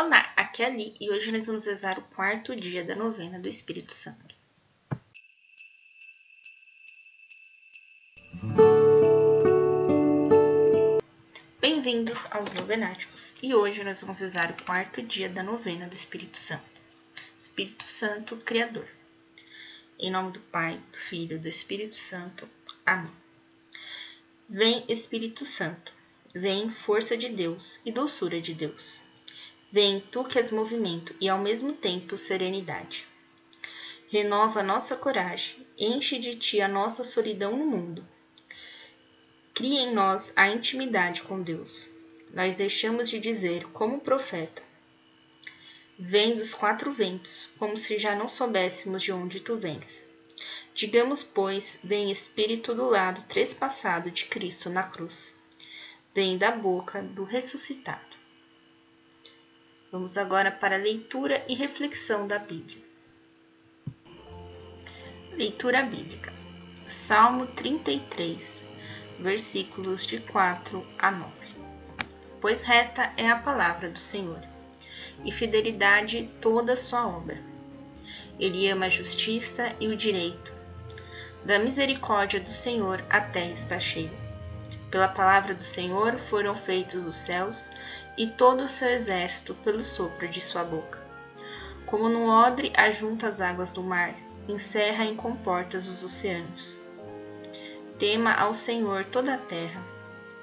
Olá, aqui é a Ali e hoje nós vamos rezar o quarto dia da novena do Espírito Santo. Bem-vindos aos Novenáticos e hoje nós vamos rezar o quarto dia da novena do Espírito Santo. Espírito Santo, Criador. Em nome do Pai, do Filho e do Espírito Santo. Amém. Vem Espírito Santo, vem força de Deus e doçura de Deus. Vem tu que és movimento e ao mesmo tempo serenidade. Renova nossa coragem, enche de ti a nossa solidão no mundo. Cria em nós a intimidade com Deus. Nós deixamos de dizer, como profeta, Vem dos quatro ventos, como se já não soubéssemos de onde tu vens. Digamos, pois, vem Espírito do lado trespassado de Cristo na cruz. Vem da boca do ressuscitado. Vamos agora para a leitura e reflexão da Bíblia. Leitura bíblica. Salmo 33, versículos de 4 a 9. Pois reta é a palavra do Senhor, e fidelidade toda a sua obra. Ele ama a justiça e o direito. Da misericórdia do Senhor a terra está cheia. Pela palavra do Senhor foram feitos os céus e todo o seu exército pelo sopro de sua boca. Como no odre ajunta as águas do mar, encerra em comportas os oceanos. Tema ao Senhor toda a terra,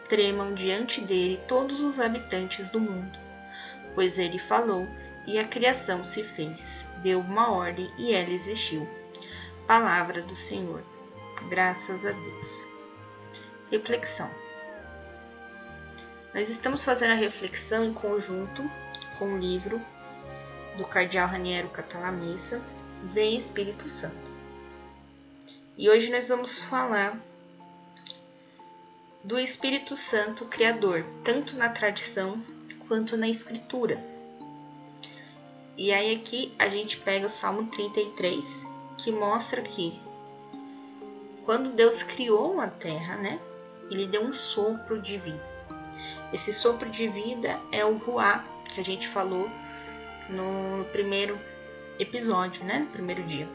tremam diante dele todos os habitantes do mundo, pois ele falou e a criação se fez, deu uma ordem e ela existiu. Palavra do Senhor. Graças a Deus. Reflexão. Nós estamos fazendo a reflexão em conjunto com o livro do cardeal Raniero Catalamessa, Vem Espírito Santo. E hoje nós vamos falar do Espírito Santo Criador, tanto na tradição quanto na escritura. E aí aqui a gente pega o Salmo 33, que mostra que quando Deus criou a terra, né, ele deu um sopro de vida. Esse sopro de vida é o Ruá, que a gente falou no primeiro episódio, né? No primeiro dia.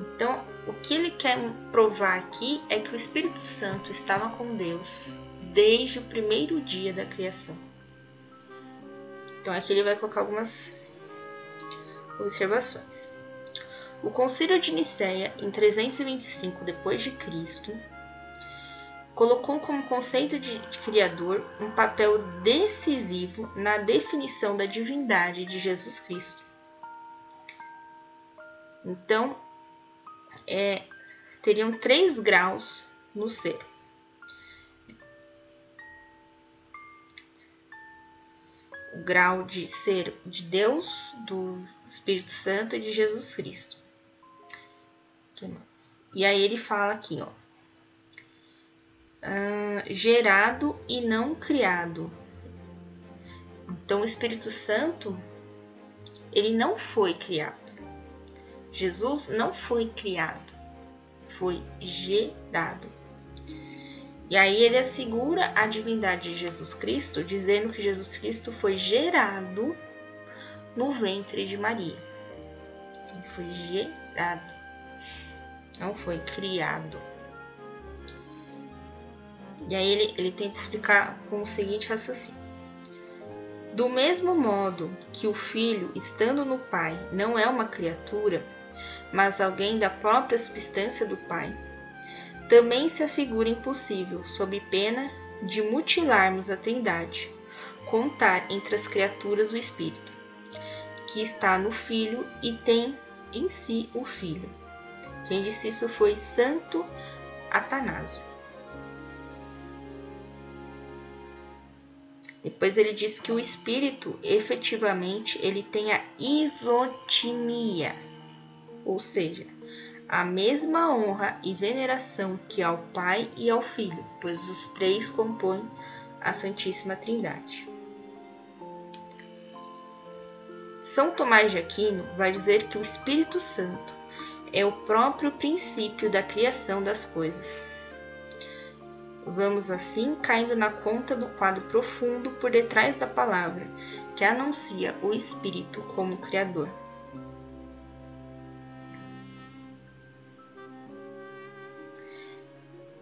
Então, o que ele quer provar aqui é que o Espírito Santo estava com Deus desde o primeiro dia da criação. Então, aqui ele vai colocar algumas observações. O Concílio de Nicéia, em 325 depois de Cristo, colocou como conceito de, criador um papel decisivo na definição da divindade de Jesus Cristo. Então, é, teriam três graus no ser. O grau de ser de Deus, do Espírito Santo e de Jesus Cristo. E aí ele fala aqui, ó uh, gerado e não criado. Então, o Espírito Santo, ele não foi criado. Jesus não foi criado, foi gerado. E aí ele assegura a divindade de Jesus Cristo, dizendo que Jesus Cristo foi gerado no ventre de Maria. Ele foi gerado, não foi criado. E aí ele, ele tenta explicar com o seguinte raciocínio. Do mesmo modo que o filho, estando no pai, não é uma criatura, mas alguém da própria substância do pai, também se afigura impossível, sob pena de mutilarmos a Trindade, contar entre as criaturas o Espírito, que está no Filho e tem em si o Filho. Quem disse isso foi Santo Atanásio. Depois ele diz que o espírito, efetivamente, ele tem a isotimia, ou seja, a mesma honra e veneração que ao Pai e ao Filho, pois os três compõem a Santíssima Trindade. São Tomás de Aquino vai dizer que o Espírito Santo é o próprio princípio da criação das coisas Vamos assim caindo na conta do quadro profundo por detrás da palavra, que anuncia o Espírito como Criador.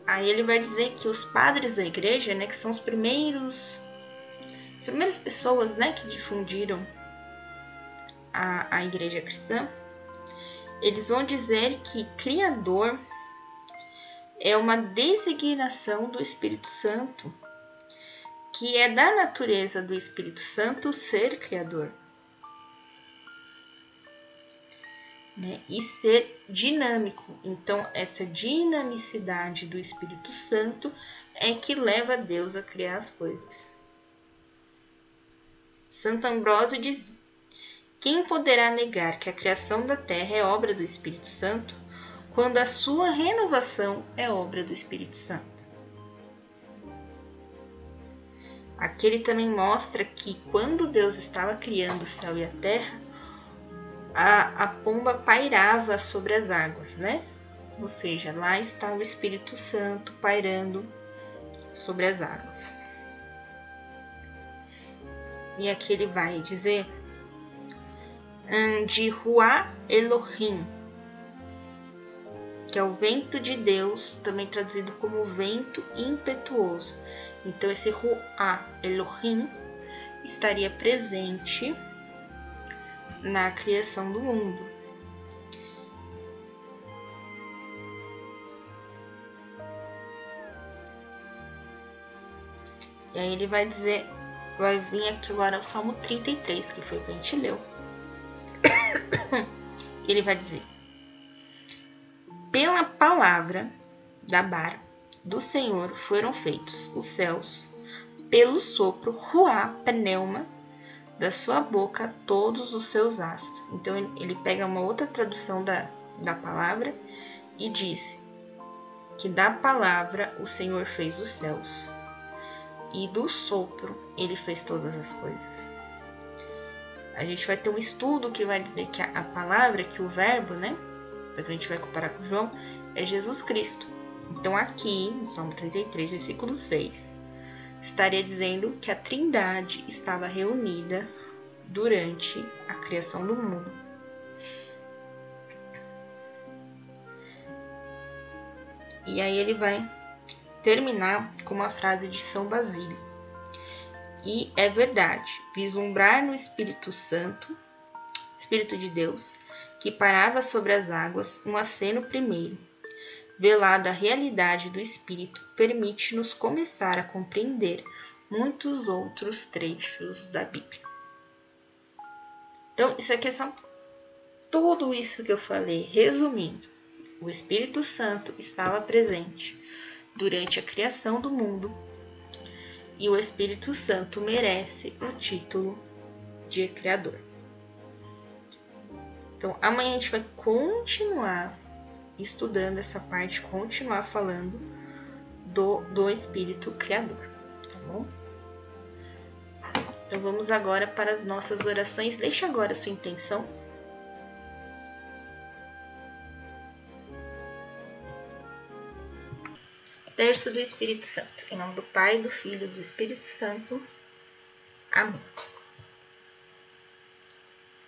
Aí ele vai dizer que os padres da igreja, né, que são os primeiros, as primeiras pessoas, né, que difundiram a, a igreja cristã, eles vão dizer que Criador é uma designação do Espírito Santo, que é da natureza do Espírito Santo ser Criador. Né? E ser dinâmico. Então, essa dinamicidade do Espírito Santo é que leva Deus a criar as coisas. Santo Ambrósio diz: Quem poderá negar que a criação da terra é obra do Espírito Santo? Quando a sua renovação é obra do Espírito Santo. Aqui ele também mostra que quando Deus estava criando o céu e a terra, a, a pomba pairava sobre as águas, né? Ou seja, lá está o Espírito Santo pairando sobre as águas. E aqui ele vai dizer de Ruá Elohim, que é o vento de Deus, também traduzido como vento impetuoso. Então, esse Ruá Elohim estaria presente na criação do mundo. E aí ele vai dizer, vai vir aqui agora o Salmo 33, que foi o que a gente leu. ele vai dizer: pela palavra da bar do Senhor foram feitos os céus, pelo sopro ruá pneuma da sua boca todos os seus astros. Então ele pega uma outra tradução da, da palavra e diz que da palavra o Senhor fez os céus e do sopro ele fez todas as coisas. A gente vai ter um estudo que vai dizer que a palavra, que o verbo, né? Depois a gente vai comparar com João, é Jesus Cristo. Então, aqui, no Salmo 33, versículo 6, estaria dizendo que a Trindade estava reunida durante a criação do mundo. E aí ele vai terminar com uma frase de São Basílio. E é verdade, vislumbrar no Espírito Santo, Espírito de Deus, que parava sobre as águas, um aceno primeiro. Velada a realidade do espírito, permite-nos começar a compreender muitos outros trechos da Bíblia. Então, isso aqui é só tudo isso que eu falei, resumindo. O Espírito Santo estava presente durante a criação do mundo e o Espírito Santo merece o título de Criador. Então, amanhã a gente vai continuar estudando essa parte, continuar falando do, do Espírito Criador, tá bom? Então, vamos agora para as nossas orações. Deixe agora a sua intenção. Terço do Espírito Santo. Em nome do Pai, do Filho e do Espírito Santo. Amém.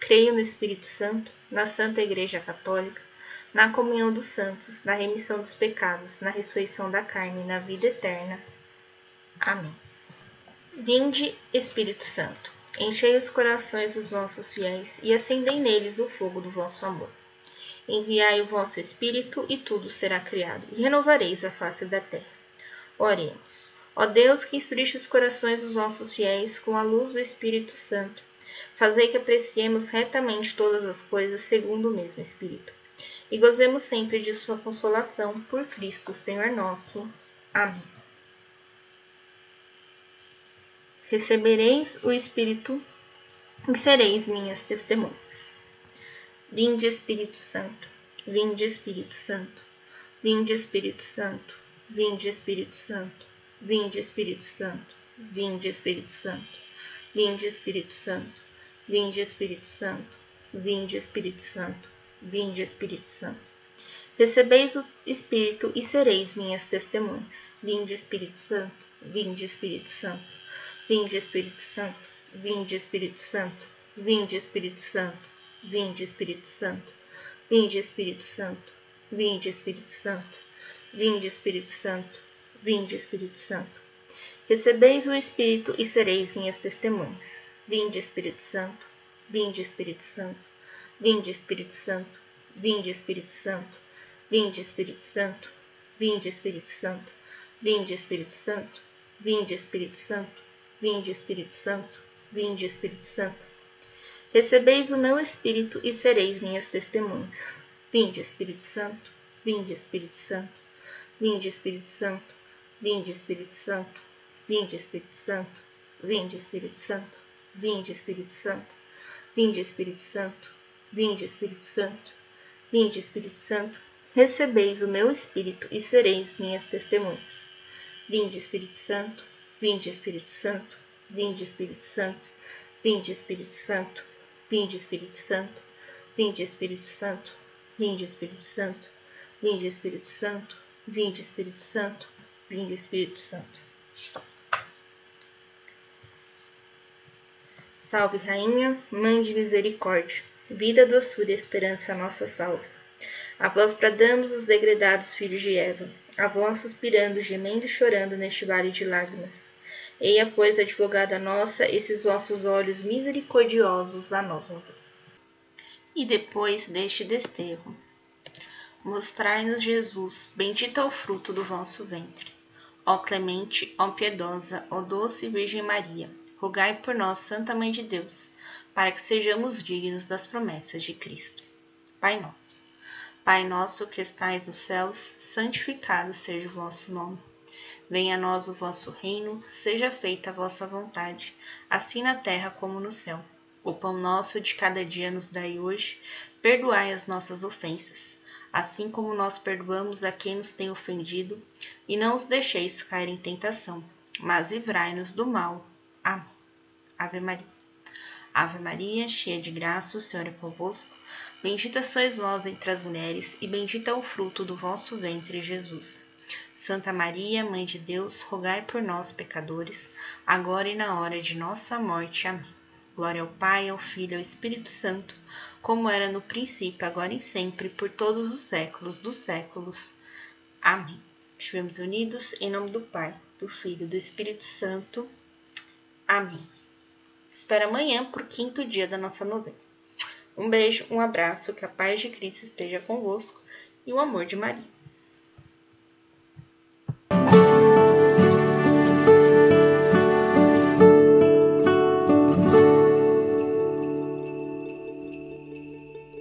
Creio no Espírito Santo, na Santa Igreja Católica, na comunhão dos santos, na remissão dos pecados, na ressurreição da carne e na vida eterna. Amém. Vinde, Espírito Santo, enchei os corações dos nossos fiéis e acendei neles o fogo do vosso amor. Enviai o vosso Espírito e tudo será criado, e renovareis a face da terra. Oremos. Ó Deus, que instruiste os corações dos nossos fiéis com a luz do Espírito Santo, Fazei que apreciemos retamente todas as coisas segundo o mesmo Espírito. E gozemos sempre de Sua consolação por Cristo, Senhor nosso. Amém. recebereis o Espírito e sereis minhas testemunhas. Vinde, Espírito Santo, vinde, Espírito Santo, vinde, Espírito Santo, vinde, Espírito Santo, vinde, Espírito Santo, vinde, Espírito Santo, vinde, Espírito Santo, vinde, Espírito Santo, vinde, Espírito Santo, vinde, Espírito Santo. Recebeis o Espírito e sereis minhas testemunhas. Vinde, Espírito Santo, vinde, Espírito Santo, vinde, Espírito Santo, vinde, Espírito Santo, vinde, Espírito Santo, vinde, Espírito Santo, vinde, Espírito Santo, vinde, Espírito Santo, vinde, Espírito Santo, vinde, Espírito Santo. Recebeis o Espírito e sereis minhas testemunhas. Vinde, Espírito Santo, vinde, Espírito Santo, vinde, Espírito Santo, vinde, Espírito Santo Vinde, Espírito Santo, vinde, Espírito Santo, vinde, Espírito Santo, vinde, Espírito Santo, vinde, Espírito Santo, vinde, Espírito Santo. Recebeis o meu Espírito e sereis minhas testemunhas. Vinde, Espírito Santo, vinde, Espírito Santo, vinde, Espírito Santo, vinde, Espírito Santo, vinde, Espírito Santo, vinde, Espírito Santo, vinde, Espírito Santo, vinde, Espírito Santo, vinde, Espírito Santo, vinde, Espírito Santo, recebeis o meu Espírito e sereis minhas testemunhas. Vinde, Espírito Santo, vinde, Espírito Santo, vinde, Espírito Santo, vinde, Espírito Santo, vinde, Espírito Santo, vinde, Espírito Santo, vinde, Espírito Santo, vinde, Espírito Santo, vinde, Espírito Santo, vinde, Espírito Santo. Salve, Rainha, Mãe de Misericórdia, vida, doçura e esperança, nossa salve. A vós bradamos os degredados filhos de Eva, a vós suspirando, gemendo e chorando neste vale de lágrimas. Eia, pois, advogada nossa, esses vossos olhos misericordiosos a nós mover. E depois deste desterro, mostrai-nos Jesus, bendito é o fruto do vosso ventre. Ó clemente, ó piedosa, ó doce Virgem Maria, rogai por nós, Santa Mãe de Deus, para que sejamos dignos das promessas de Cristo. Pai nosso Pai nosso que estais nos céus, santificado seja o vosso nome. Venha a nós o vosso reino, seja feita a vossa vontade, assim na terra como no céu. O pão nosso de cada dia nos dai hoje, perdoai as nossas ofensas, assim como nós perdoamos a quem nos tem ofendido, e não os deixeis cair em tentação, mas livrai-nos do mal. Amém. Ave Maria. Ave Maria, cheia de graça, o Senhor é convosco. Bendita sois vós entre as mulheres, e bendito é o fruto do vosso ventre, Jesus. Santa Maria, Mãe de Deus, rogai por nós, pecadores, agora e na hora de nossa morte. Amém. Glória ao Pai, ao Filho e ao Espírito Santo, como era no princípio, agora e sempre, por todos os séculos dos séculos. Amém. Estivemos unidos em nome do Pai, do Filho e do Espírito Santo. Amém. Espera amanhã para o quinto dia da nossa novena. Um beijo, um abraço, que a paz de Cristo esteja convosco e o amor de Maria.